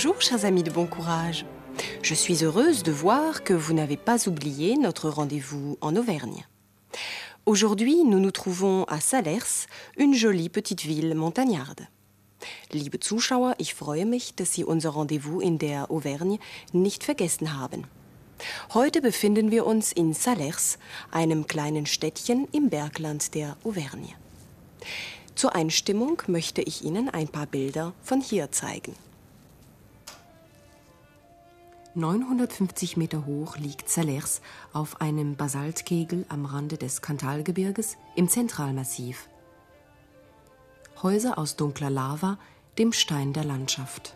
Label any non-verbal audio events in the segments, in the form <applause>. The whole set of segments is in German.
Bonjour, chers amis de bon courage. Je suis heureuse de voir que vous n'avez pas oublié notre rendez-vous en Auvergne. Aujourd'hui, nous nous trouvons à Salers, une jolie petite ville montagnarde. Liebe Zuschauer, ich freue mich, dass Sie unser Rendezvous in der Auvergne nicht vergessen haben. Heute befinden wir uns in Salers, einem kleinen Städtchen im Bergland der Auvergne. Zur Einstimmung möchte ich Ihnen ein paar Bilder von hier zeigen. 950 Meter hoch liegt Salers auf einem Basaltkegel am Rande des Kantalgebirges im Zentralmassiv. Häuser aus dunkler Lava, dem Stein der Landschaft.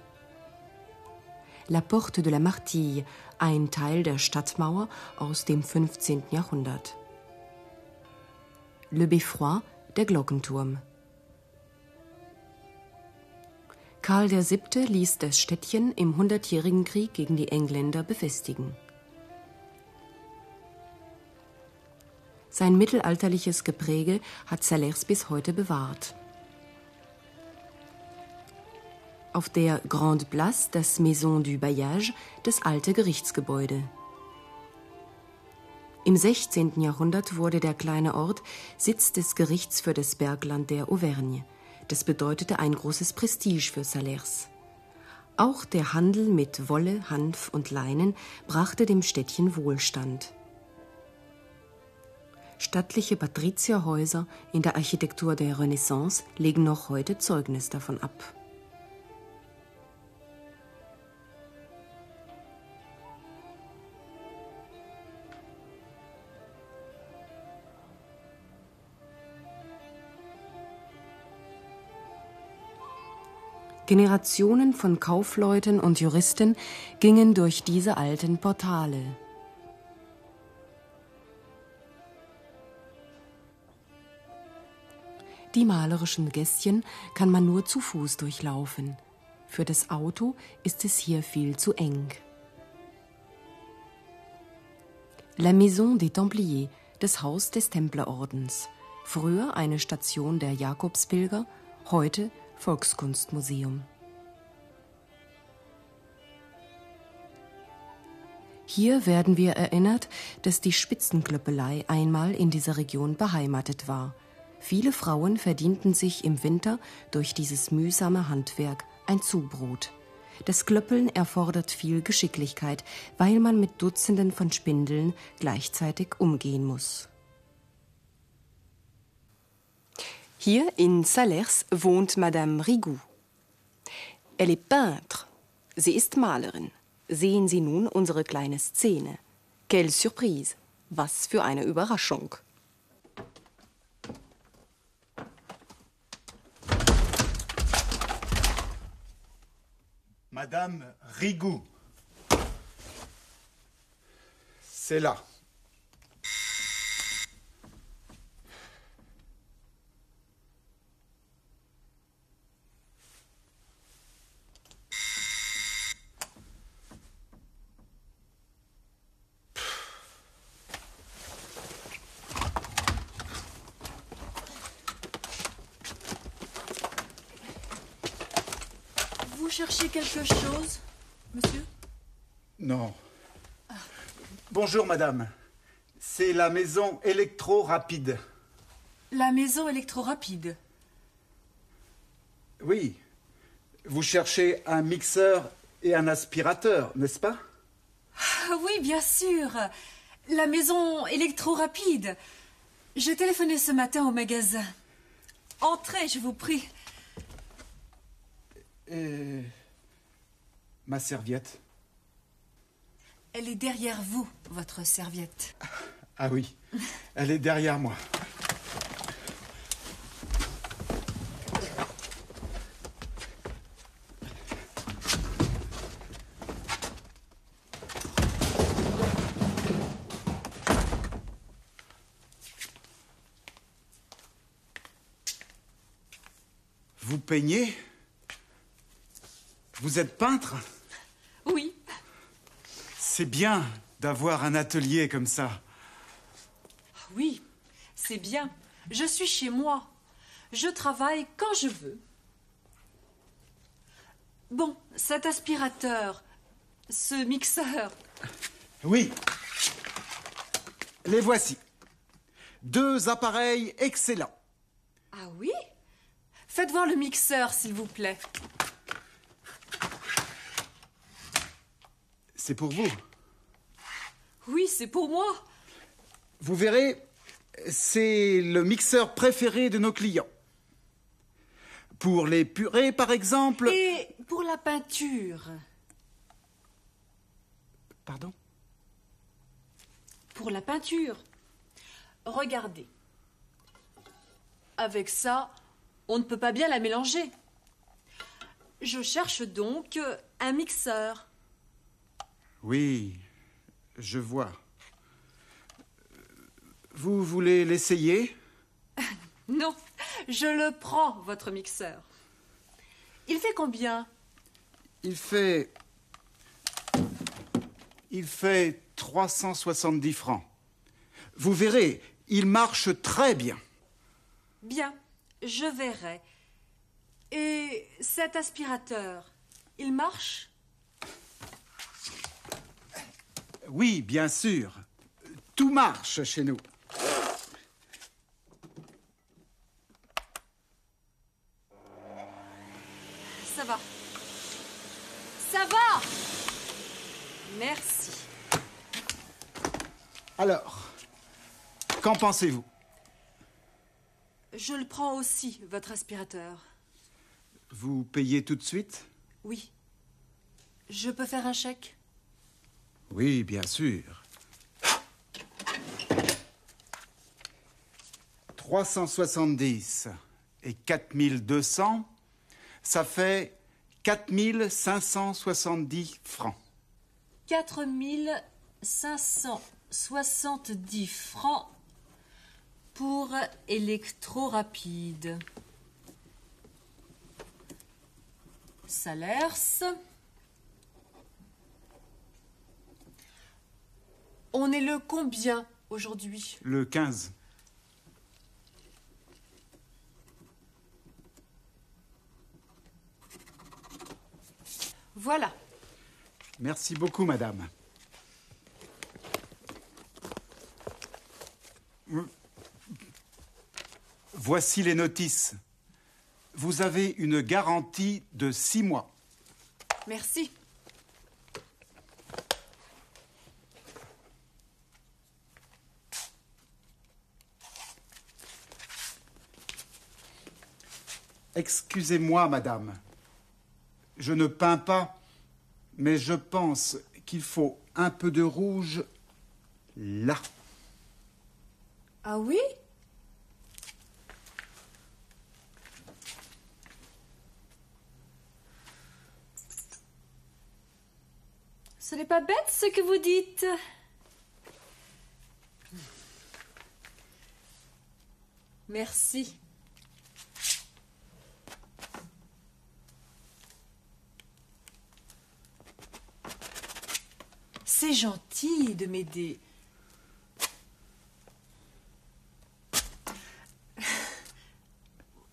La Porte de la Martille, ein Teil der Stadtmauer aus dem 15. Jahrhundert. Le Beffroi, der Glockenturm. Karl VII. ließ das Städtchen im Hundertjährigen Krieg gegen die Engländer befestigen. Sein mittelalterliches Gepräge hat Salers bis heute bewahrt. Auf der Grande Place das Maison du Bailliage, das alte Gerichtsgebäude. Im 16. Jahrhundert wurde der kleine Ort Sitz des Gerichts für das Bergland der Auvergne. Das bedeutete ein großes Prestige für Salers. Auch der Handel mit Wolle, Hanf und Leinen brachte dem Städtchen Wohlstand. Stattliche Patrizierhäuser in der Architektur der Renaissance legen noch heute Zeugnis davon ab. Generationen von Kaufleuten und Juristen gingen durch diese alten Portale. Die malerischen Gästchen kann man nur zu Fuß durchlaufen. Für das Auto ist es hier viel zu eng. La Maison des Templiers, das Haus des Templerordens. Früher eine Station der Jakobspilger, heute Volkskunstmuseum. Hier werden wir erinnert, dass die Spitzenklöppelei einmal in dieser Region beheimatet war. Viele Frauen verdienten sich im Winter durch dieses mühsame Handwerk ein Zubrot. Das Klöppeln erfordert viel Geschicklichkeit, weil man mit Dutzenden von Spindeln gleichzeitig umgehen muss. Hier in Salers wohnt Madame Rigoux. Elle est peintre. Sie ist Malerin. Sehen Sie nun unsere kleine Szene. Quelle Surprise. Was für eine Überraschung. Madame Rigoux. C'est là. Quelque chose, monsieur? Non. Bonjour, madame. C'est la maison électro-rapide. La maison électro-rapide? Oui. Vous cherchez un mixeur et un aspirateur, n'est-ce pas? Ah Oui, bien sûr. La maison électro-rapide. J'ai téléphoné ce matin au magasin. Entrez, je vous prie. Et ma serviette Elle est derrière vous, votre serviette. Ah oui, elle est derrière moi. Vous peignez? Vous êtes peintre Oui. C'est bien d'avoir un atelier comme ça. Oui, c'est bien. Je suis chez moi. Je travaille quand je veux. Bon, cet aspirateur, ce mixeur, Oui. Les voici. Deux appareils excellents. Ah oui? Faites voir le mixeur, s'il vous plaît. C'est pour vous. Oui, c'est pour moi. Vous verrez, c'est le mixeur préféré de nos clients. Pour les purées, par exemple. Et pour la peinture Pardon? Pour la peinture. Regardez. Avec ça, on ne peut pas bien la mélanger. Je cherche donc un mixeur. Oui, je vois. Vous voulez l'essayer? <laughs> Non, je le prends, votre mixeur. Il fait combien? Il fait. Il fait 370 francs. Vous verrez, il marche très bien. Bien, je verrai. Et cet aspirateur, il marche? Oui, bien sûr. Tout marche chez nous. Ça va. Ça va Merci. Alors, qu'en pensez-vous? Je le prends aussi, votre aspirateur. Vous payez tout de suite? Oui. Je peux faire un chèque? Oui, bien sûr. 370 et 4200, ça fait 4570 francs. 4570 francs pour électro-rapide. Salaires. On est le combien aujourd'hui Le 15. Voilà. Merci beaucoup, madame. Voici les notices. Vous avez une garantie de six mois. Merci. Excusez-moi, madame. Je ne peins pas, mais je pense qu'il faut un peu de rouge là. Ah oui? Ce n'est pas bête ce que vous dites. Merci. C'est gentil de m'aider.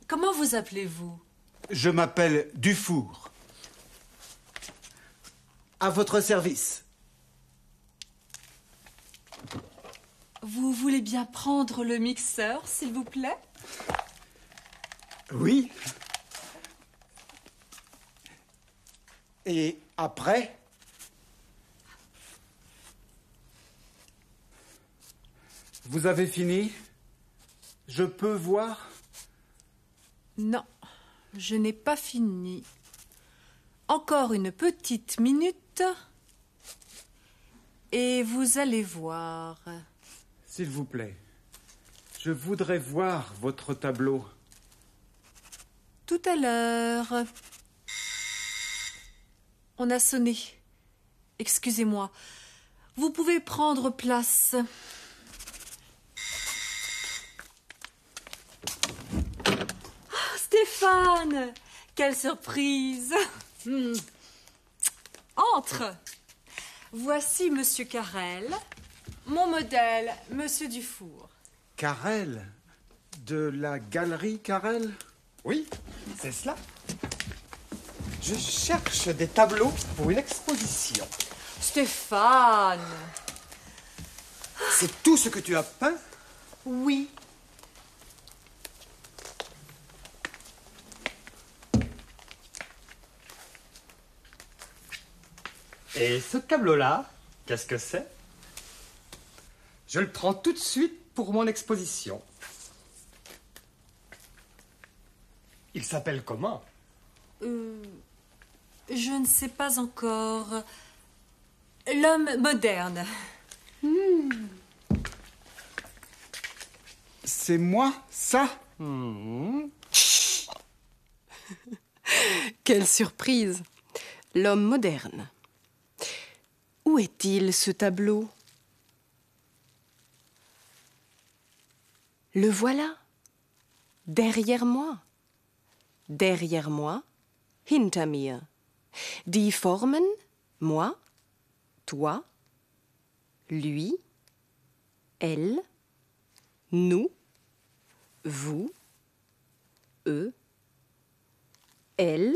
Comment vous appelez-vous? Je m'appelle Dufour. À votre service. Vous voulez bien prendre le mixeur, s'il vous plaît? Oui. Et après? Vous avez fini? Je peux voir? Non, je n'ai pas fini. Encore une petite minute. Et vous allez voir. S'il vous plaît. Je voudrais voir votre tableau. Tout à l'heure. On a sonné. Excusez-moi. Vous pouvez prendre place. Ah, Stéphane Quelle surprise Hmm. Entre Voici Monsieur Carrel, mon modèle, Monsieur Dufour. Carrel De la galerie Carrel? Oui, c'est cela. Je cherche des tableaux pour une exposition. Stéphane C'est tout ce que tu as peint? Oui. Et ce tableau-là, qu'est-ce que c'est? Je le prends tout de suite pour mon exposition. Il s'appelle comment? Euh, je ne sais pas encore. L'homme moderne. C'est moi, ça? <laughs> Quelle surprise L'homme moderne. Où est-il, ce tableau? Le voilà. Derrière moi. Derrière moi. Hinter mir. Die Formen, moi, toi, lui, elle, nous, vous, eux, elle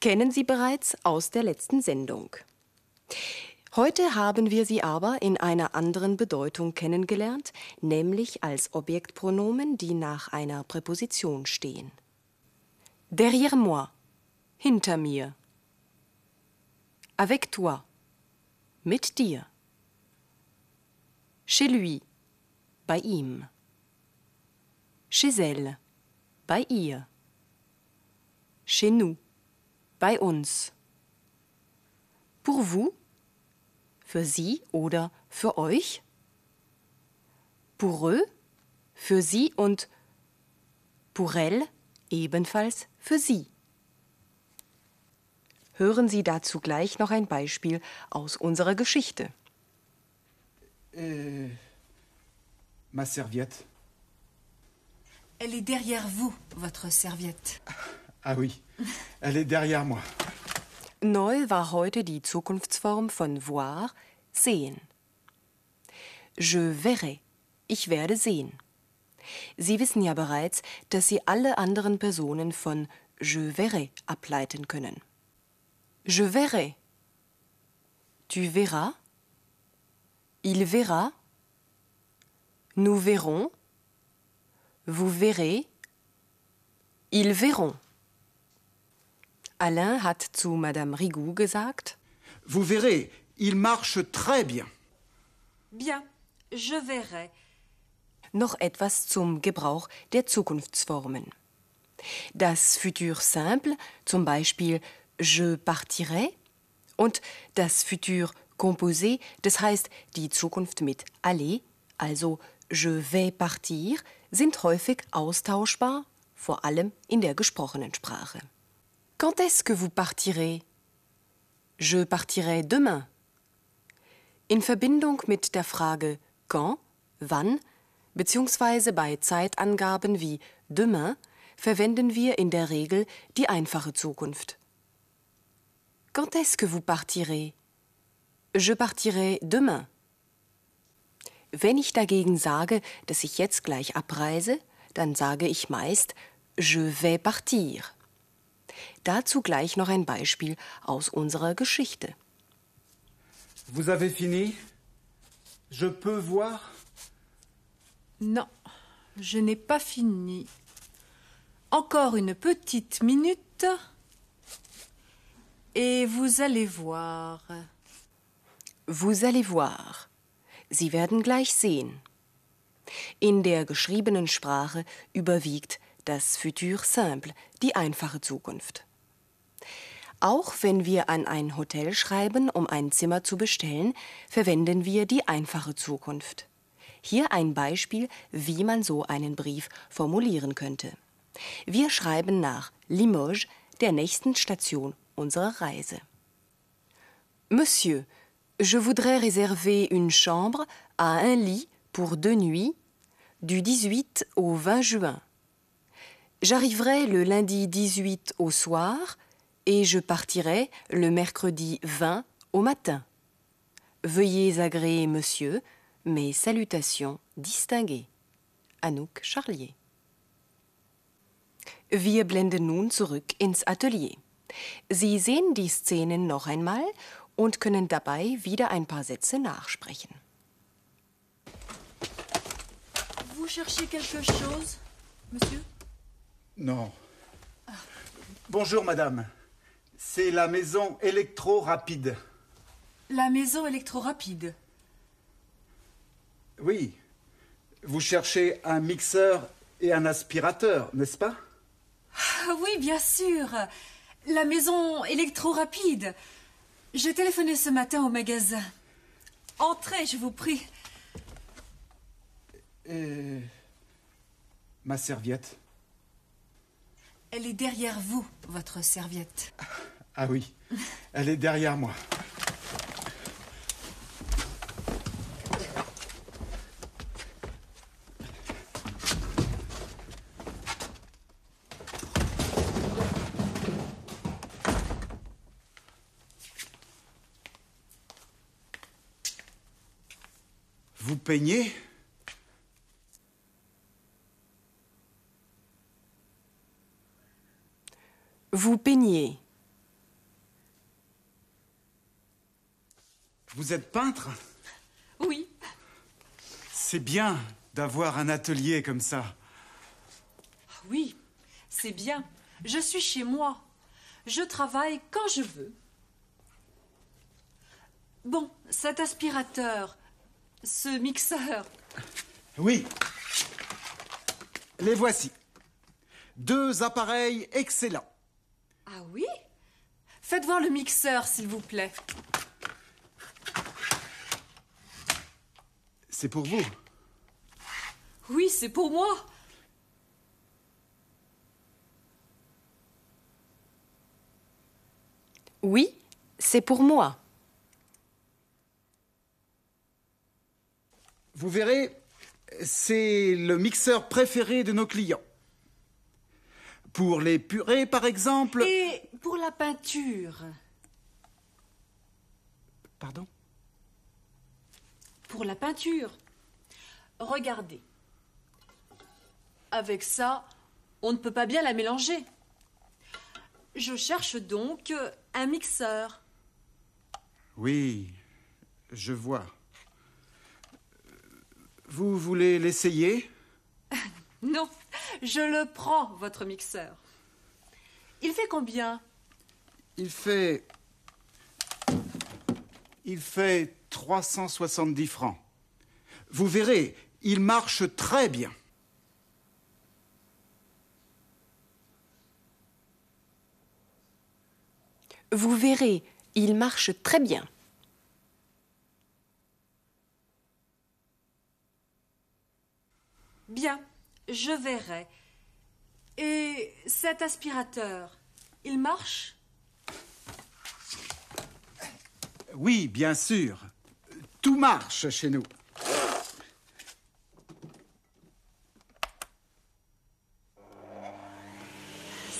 kennen Sie bereits aus der letzten Sendung. Heute haben wir sie aber in einer anderen Bedeutung kennengelernt, nämlich als Objektpronomen, die nach einer Präposition stehen. Derrière moi, hinter mir. Avec toi, mit dir. Chez lui, bei ihm. Chez elle, bei ihr. Chez nous, bei uns. Pour vous, für Sie oder für euch. Pour eux, für Sie und pour elle, ebenfalls für Sie. Hören Sie dazu gleich noch ein Beispiel aus unserer Geschichte. Et ma serviette Elle est derrière vous, votre serviette. Ah oui, elle est derrière moi. Neu war heute die Zukunftsform von voir, sehen. Je verrai, ich werde sehen. Sie wissen ja bereits, dass Sie alle anderen Personen von je verrai ableiten können. Je verrai. Tu verras. Il verra. Nous verrons. Vous verrez. Ils verront. Alain hat zu Madame Rigoux gesagt, Vous verrez, il marche très bien. Bien, je verrai. noch etwas zum Gebrauch der Zukunftsformen. Das Futur simple, zum Beispiel je partirai, und das Futur composé, das heißt die Zukunft mit aller, also je vais partir, sind häufig austauschbar, vor allem in der gesprochenen Sprache. Quand est-ce que vous partirez? Je partirai demain. In Verbindung mit der Frage quand, wann, beziehungsweise bei Zeitangaben wie demain verwenden wir in der Regel die einfache Zukunft. Quand est-ce que vous partirez? Je partirai demain. Wenn ich dagegen sage, dass ich jetzt gleich abreise, dann sage ich meist je vais partir. Dazu gleich noch ein Beispiel aus unserer Geschichte. Vous avez fini Je peux voir Non, je n'ai pas fini. Encore une petite minute. Et vous allez voir. Vous allez voir. Sie werden gleich sehen. In der geschriebenen Sprache überwiegt das Futur simple, die einfache Zukunft. Auch wenn wir an ein Hotel schreiben, um ein Zimmer zu bestellen, verwenden wir die einfache Zukunft. Hier ein Beispiel, wie man so einen Brief formulieren könnte. Wir schreiben nach Limoges, der nächsten Station unserer Reise. Monsieur, je voudrais réserver une chambre à un lit pour deux nuits du 18 au 20 juin. J'arriverai le lundi 18 au soir et je partirai le mercredi 20 au matin. Veuillez agréer monsieur mes salutations distinguées. Anouk Charlier. Wir blenden nun zurück ins Atelier. Sie sehen die Szenen noch einmal und können dabei wieder ein paar Sätze nachsprechen. Vous cherchez quelque chose, monsieur? Non. Bonjour, madame. C'est la maison électro-rapide. La maison électro-rapide. Oui. Vous cherchez un mixeur et un aspirateur, n'est-ce pas? Ah oui, bien sûr. La maison électro-rapide. J'ai téléphoné ce matin au magasin. Entrez, je vous prie. Et... Ma serviette? Elle est derrière vous, votre serviette. Ah oui, elle est derrière moi. Vous peignez? Vous peignez. Vous êtes peintre? Oui. C'est bien d'avoir un atelier comme ça. Oui, c'est bien. Je suis chez moi. Je travaille quand je veux. Bon, cet aspirateur, ce mixeur, Oui. Les voici. Deux appareils excellents. Ah oui? Faites voir le mixeur, s'il vous plaît. C'est pour vous. Oui, c'est pour moi. Oui, c'est pour moi. Vous verrez, c'est le mixeur préféré de nos clients. Pour les purées, par exemple. Et pour la peinture Pardon? Pour la peinture. Regardez. Avec ça, on ne peut pas bien la mélanger. Je cherche donc un mixeur. Oui, je vois. Vous voulez l'essayer? <laughs> Non, je le prends, votre mixeur. Il fait combien? Il fait. Il fait 370 francs. Vous verrez, il marche très bien. Vous verrez, il marche très bien. Bien, je verrai. Et cet aspirateur, il marche? Oui, bien sûr. Tout marche chez nous.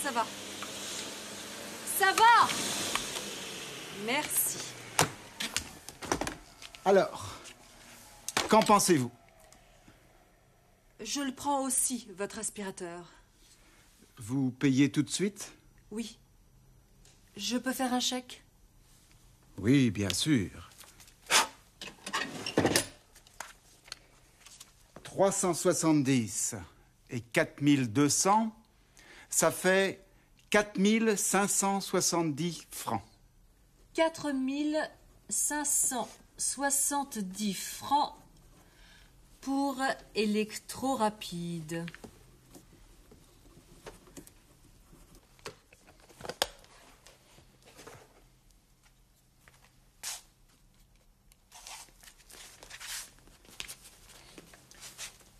Ça va. Ça va Merci. Alors, qu'en pensez-vous? Je le prends aussi, votre aspirateur. Vous payez tout de suite? Oui. Je peux faire un chèque? Oui, bien sûr. 370 et 4200, ça fait 4570 francs. 4570 francs pour électro-rapide.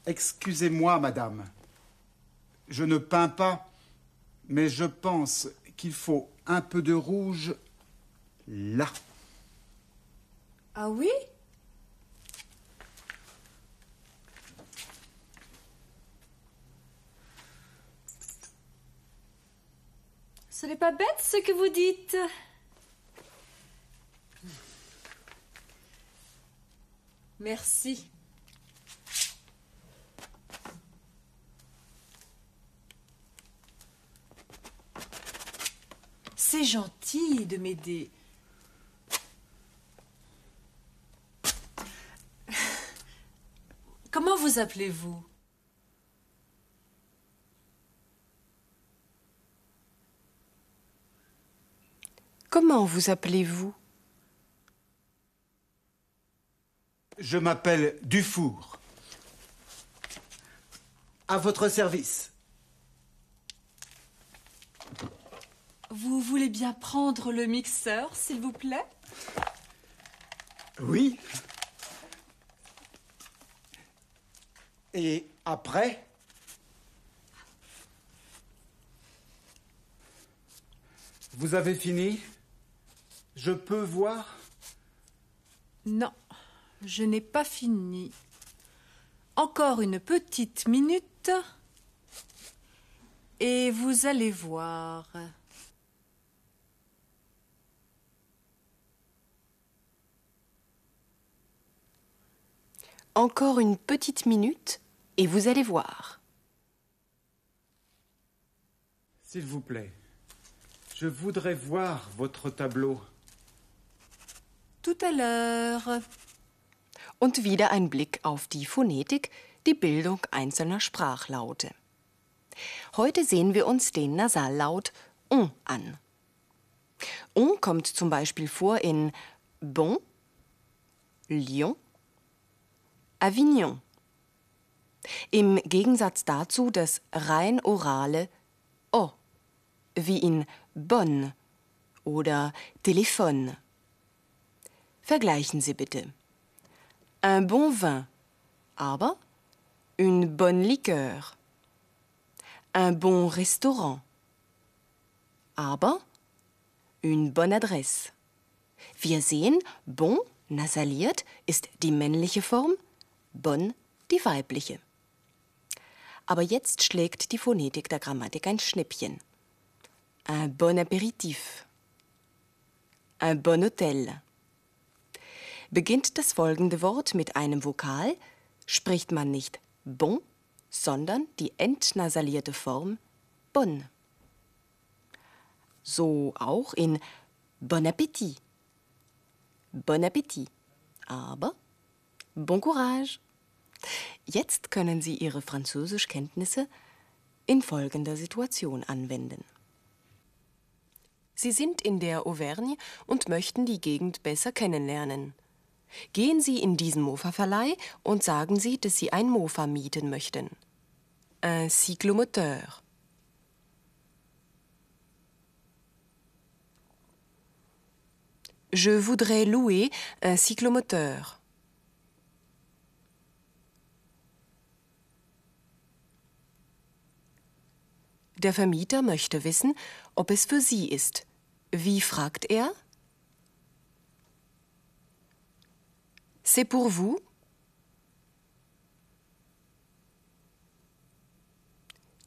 Excusez-moi, madame. Je ne peins pas, mais je pense qu'il faut un peu de rouge là. Ah oui? Ce n'est pas bête ce que vous dites. Merci. C'est gentil de m'aider. Comment vous appelez-vous? Comment vous appelez-vous? Je m'appelle Dufour. À votre service. Vous voulez bien prendre le mixeur, s'il vous plaît? Oui. Et après? Vous avez fini? Je peux voir? Non, je n'ai pas fini. Encore une petite minute. Et vous allez voir. Encore une petite minute et vous allez voir. S'il vous plaît, je voudrais voir votre tableau. Tout à l'heure. Und wieder ein Blick auf die Phonetik, die Bildung einzelner Sprachlaute. Heute sehen wir uns den Nasallaut on an. On kommt zum Beispiel vor in Bon, Lyon, Avignon. Im Gegensatz dazu das rein orale O, wie in Bonn oder Téléphone. Vergleichen Sie bitte. Un bon vin, aber une bonne liqueur. Un bon restaurant, aber une bonne adresse. Wir sehen, bon, nasaliert, ist die männliche Form, bon die weibliche. Aber jetzt schlägt die Phonetik der Grammatik ein Schnippchen. Un bon apéritif. Un bon hôtel. Beginnt das folgende Wort mit einem Vokal, spricht man nicht bon, sondern die entnasalierte Form bon. So auch in Bon Appetit. Bon Appetit. Aber Bon Courage. Jetzt können Sie Ihre Französischkenntnisse in folgender Situation anwenden. Sie sind in der Auvergne und möchten die Gegend besser kennenlernen. Gehen Sie in diesen Mofa-Verleih und sagen Sie, dass Sie ein Mofa mieten möchten. Un cyclomoteur. Je voudrais louer un cyclomoteur. Der Vermieter möchte wissen, ob es für Sie ist. Wie fragt er? C'est pour vous?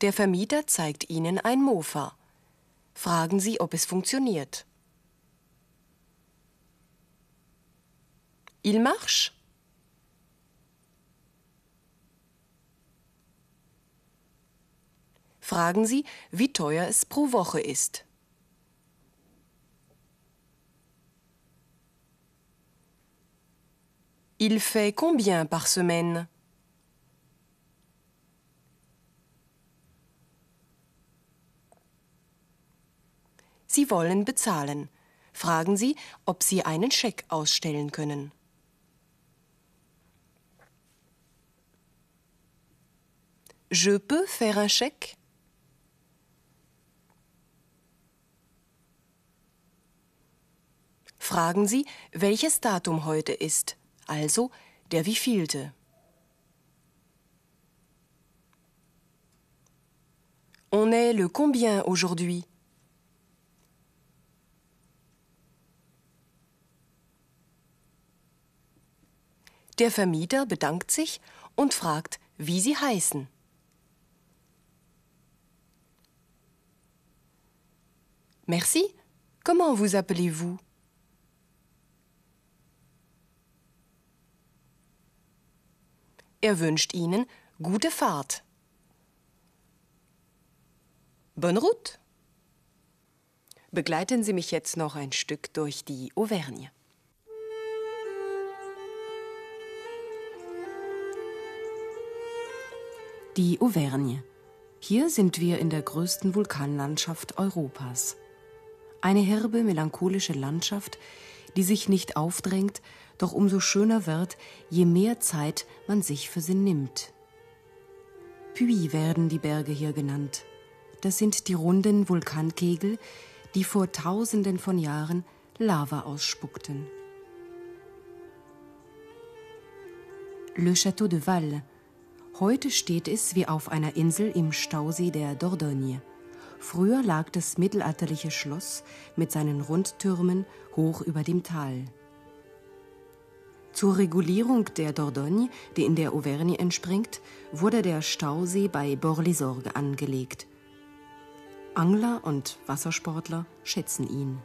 Der Vermieter zeigt Ihnen ein Mofa. Fragen Sie, ob es funktioniert. Il marche? Fragen Sie, wie teuer es pro Woche ist. Il fait combien par semaine Sie wollen bezahlen. Fragen Sie, ob Sie einen Scheck ausstellen können. Je peux faire un chèque Fragen Sie, welches Datum heute ist, also der wievielte. On est le combien aujourd'hui Der Vermieter bedankt sich und fragt, wie sie heißen. Merci. Comment vous appelez-vous Er wünscht Ihnen gute Fahrt. Bonne route. Begleiten Sie mich jetzt noch ein Stück durch die Auvergne. Die Auvergne. Hier sind wir in der größten Vulkanlandschaft Europas. Eine herbe, melancholische Landschaft, die sich nicht aufdrängt, doch umso schöner wird, je mehr Zeit man sich für sie nimmt. Puy werden die Berge hier genannt. Das sind die runden Vulkankegel, die vor tausenden von Jahren Lava ausspuckten. Le Château de Val. Heute steht es wie auf einer Insel im Stausee der Dordogne. Früher lag das mittelalterliche Schloss mit seinen Rundtürmen hoch über dem Tal. Zur Regulierung der Dordogne, die in der Auvergne entspringt, wurde der Stausee bei Bord-les-Orgues angelegt. Angler und Wassersportler schätzen ihn.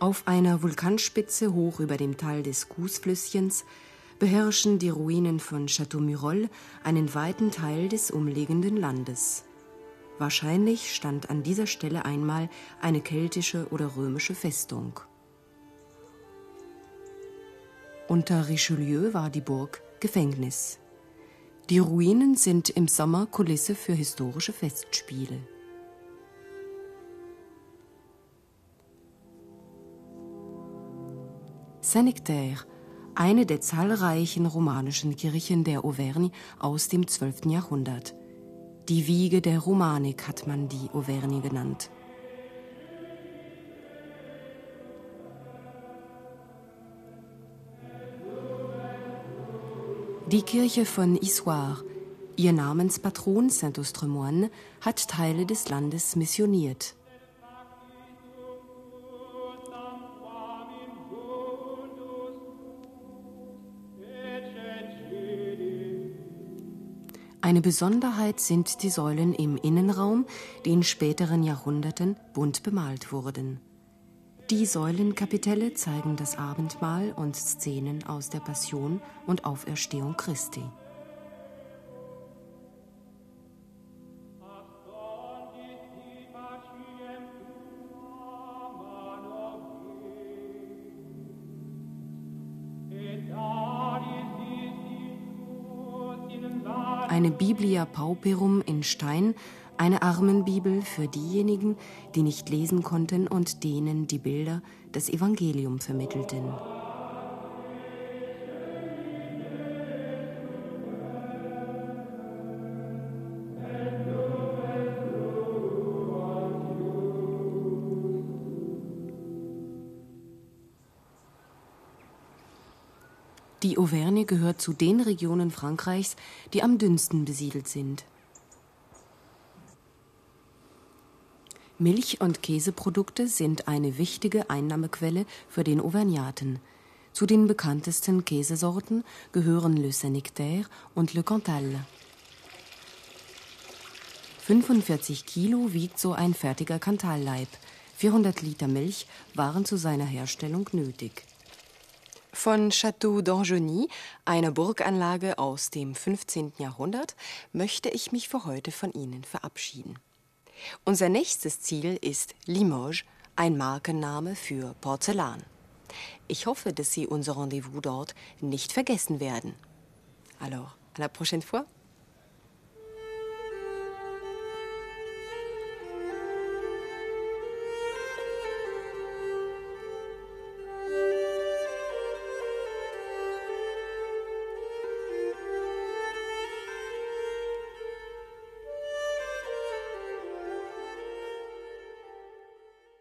Auf einer Vulkanspitze hoch über dem Tal des Kuhsflüsschens beherrschen die Ruinen von Château Murol einen weiten Teil des umliegenden Landes. Wahrscheinlich stand an dieser Stelle einmal eine keltische oder römische Festung. Unter Richelieu war die Burg Gefängnis. Die Ruinen sind im Sommer Kulisse für historische Festspiele. Saint-Nectaire, eine der zahlreichen romanischen Kirchen der Auvergne aus dem 12. Jahrhundert. Die Wiege der Romanik hat man die Auvergne genannt. Die Kirche von Issoire, ihr Namenspatron Saint-Austremoine, hat Teile des Landes missioniert. Eine Besonderheit sind die Säulen im Innenraum, die in späteren Jahrhunderten bunt bemalt wurden. Die Säulenkapitelle zeigen das Abendmahl und Szenen aus der Passion und Auferstehung Christi. Eine Biblia Pauperum in Stein eine Armenbibel für diejenigen, die nicht lesen konnten und denen die Bilder das Evangelium vermittelten. Die Auvergne gehört zu den Regionen Frankreichs, die am dünnsten besiedelt sind. Milch- und Käseprodukte sind eine wichtige Einnahmequelle für den Auvergnaten. Zu den bekanntesten Käsesorten gehören Le Saint-Nectaire und Le Cantal. 45 Kilo wiegt so ein fertiger Cantalleib. 400 Liter Milch waren zu seiner Herstellung nötig. Von Château d'Angeny, einer Burganlage aus dem 15. Jahrhundert, möchte ich mich für heute von Ihnen verabschieden. Unser nächstes Ziel ist Limoges, ein Markenname für Porzellan. Ich hoffe, dass Sie unser Rendezvous dort nicht vergessen werden. Alors, à la prochaine fois.